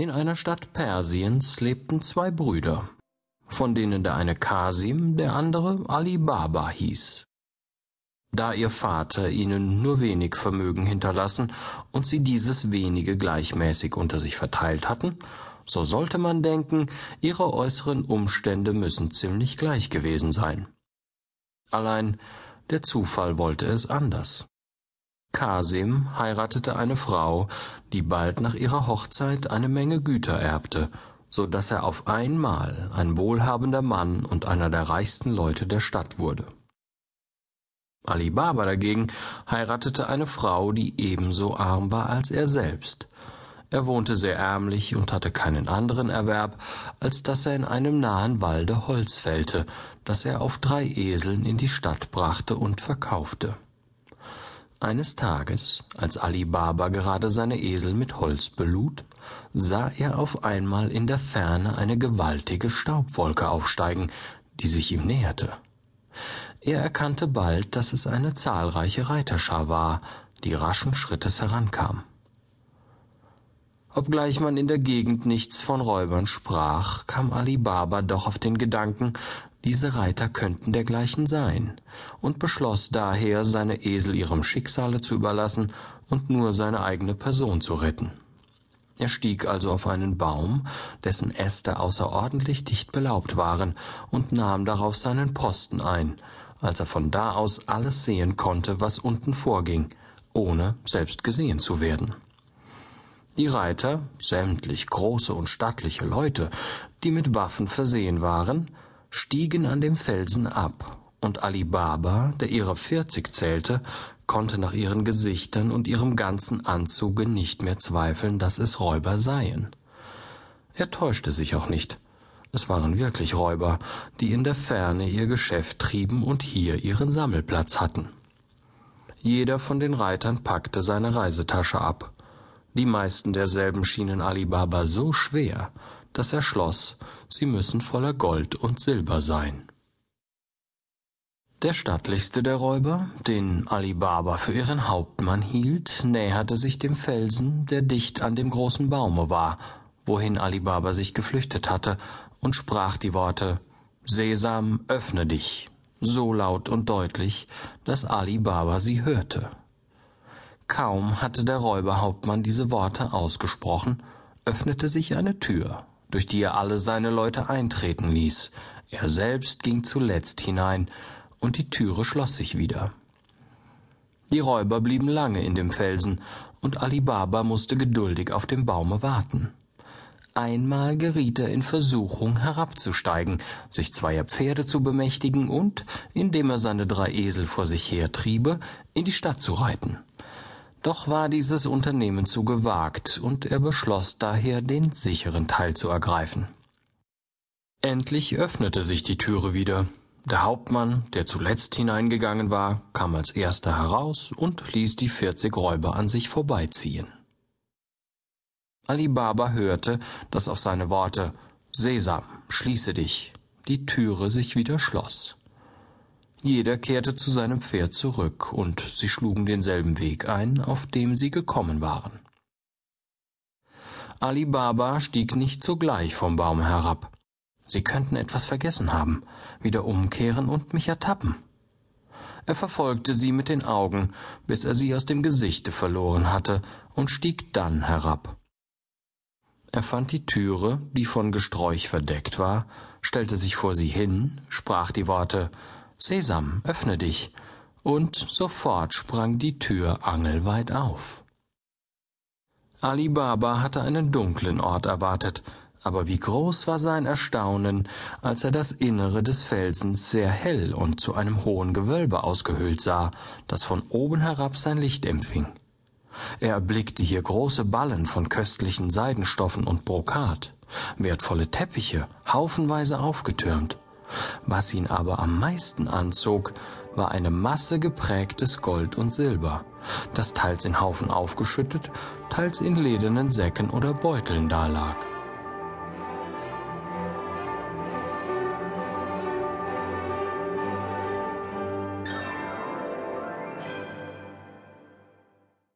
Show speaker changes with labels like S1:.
S1: In einer Stadt Persiens lebten zwei Brüder, von denen der eine Kasim, der andere Ali Baba hieß. Da ihr Vater ihnen nur wenig Vermögen hinterlassen und sie dieses wenige gleichmäßig unter sich verteilt hatten, so sollte man denken, ihre äußeren Umstände müssen ziemlich gleich gewesen sein. Allein der Zufall wollte es anders. Kasim heiratete eine Frau, die bald nach ihrer Hochzeit eine Menge Güter erbte, so dass er auf einmal ein wohlhabender Mann und einer der reichsten Leute der Stadt wurde. Ali Baba dagegen heiratete eine Frau, die ebenso arm war als er selbst. Er wohnte sehr ärmlich und hatte keinen anderen Erwerb, als dass er in einem nahen Walde Holz fällte, das er auf drei Eseln in die Stadt brachte und verkaufte. Eines Tages, als Ali Baba gerade seine Esel mit Holz belud, sah er auf einmal in der Ferne eine gewaltige Staubwolke aufsteigen, die sich ihm näherte. Er erkannte bald, dass es eine zahlreiche Reiterschar war, die raschen Schrittes herankam. Obgleich man in der Gegend nichts von Räubern sprach, kam Ali Baba doch auf den Gedanken, diese Reiter könnten dergleichen sein, und beschloss daher, seine Esel ihrem Schicksale zu überlassen und nur seine eigene Person zu retten. Er stieg also auf einen Baum, dessen Äste außerordentlich dicht belaubt waren, und nahm darauf seinen Posten ein, als er von da aus alles sehen konnte, was unten vorging, ohne selbst gesehen zu werden. Die Reiter, sämtlich große und stattliche Leute, die mit Waffen versehen waren, stiegen an dem Felsen ab, und Ali Baba, der ihre vierzig zählte, konnte nach ihren Gesichtern und ihrem ganzen Anzuge nicht mehr zweifeln, dass es Räuber seien. Er täuschte sich auch nicht. Es waren wirklich Räuber, die in der Ferne ihr Geschäft trieben und hier ihren Sammelplatz hatten. Jeder von den Reitern packte seine Reisetasche ab. Die meisten derselben schienen Ali Baba so schwer, dass er schloss, sie müssen voller Gold und Silber sein. Der stattlichste der Räuber, den Ali Baba für ihren Hauptmann hielt, näherte sich dem Felsen, der dicht an dem großen Baume war, wohin Ali Baba sich geflüchtet hatte, und sprach die Worte Sesam, öffne dich, so laut und deutlich, dass Ali Baba sie hörte. Kaum hatte der Räuberhauptmann diese Worte ausgesprochen, öffnete sich eine Tür, durch die er alle seine Leute eintreten ließ. Er selbst ging zuletzt hinein, und die Türe schloss sich wieder. Die Räuber blieben lange in dem Felsen, und Ali Baba musste geduldig auf dem Baume warten. Einmal geriet er in Versuchung herabzusteigen, sich zweier Pferde zu bemächtigen und, indem er seine drei Esel vor sich hertriebe, in die Stadt zu reiten. Doch war dieses Unternehmen zu gewagt, und er beschloss daher, den sicheren Teil zu ergreifen. Endlich öffnete sich die Türe wieder. Der Hauptmann, der zuletzt hineingegangen war, kam als erster heraus und ließ die vierzig Räuber an sich vorbeiziehen. Ali Baba hörte, dass auf seine Worte Sesam, schließe dich, die Türe sich wieder schloss. Jeder kehrte zu seinem Pferd zurück, und sie schlugen denselben Weg ein, auf dem sie gekommen waren. Ali Baba stieg nicht sogleich vom Baum herab. Sie könnten etwas vergessen haben, wieder umkehren und mich ertappen. Er verfolgte sie mit den Augen, bis er sie aus dem Gesichte verloren hatte, und stieg dann herab. Er fand die Türe, die von Gesträuch verdeckt war, stellte sich vor sie hin, sprach die Worte Sesam, öffne dich, und sofort sprang die Tür angelweit auf. Ali Baba hatte einen dunklen Ort erwartet, aber wie groß war sein Erstaunen, als er das Innere des Felsens sehr hell und zu einem hohen Gewölbe ausgehöhlt sah, das von oben herab sein Licht empfing. Er erblickte hier große Ballen von köstlichen Seidenstoffen und Brokat, wertvolle Teppiche, haufenweise aufgetürmt, was ihn aber am meisten anzog, war eine Masse geprägtes Gold und Silber, das teils in Haufen aufgeschüttet, teils in ledernen Säcken oder Beuteln dalag.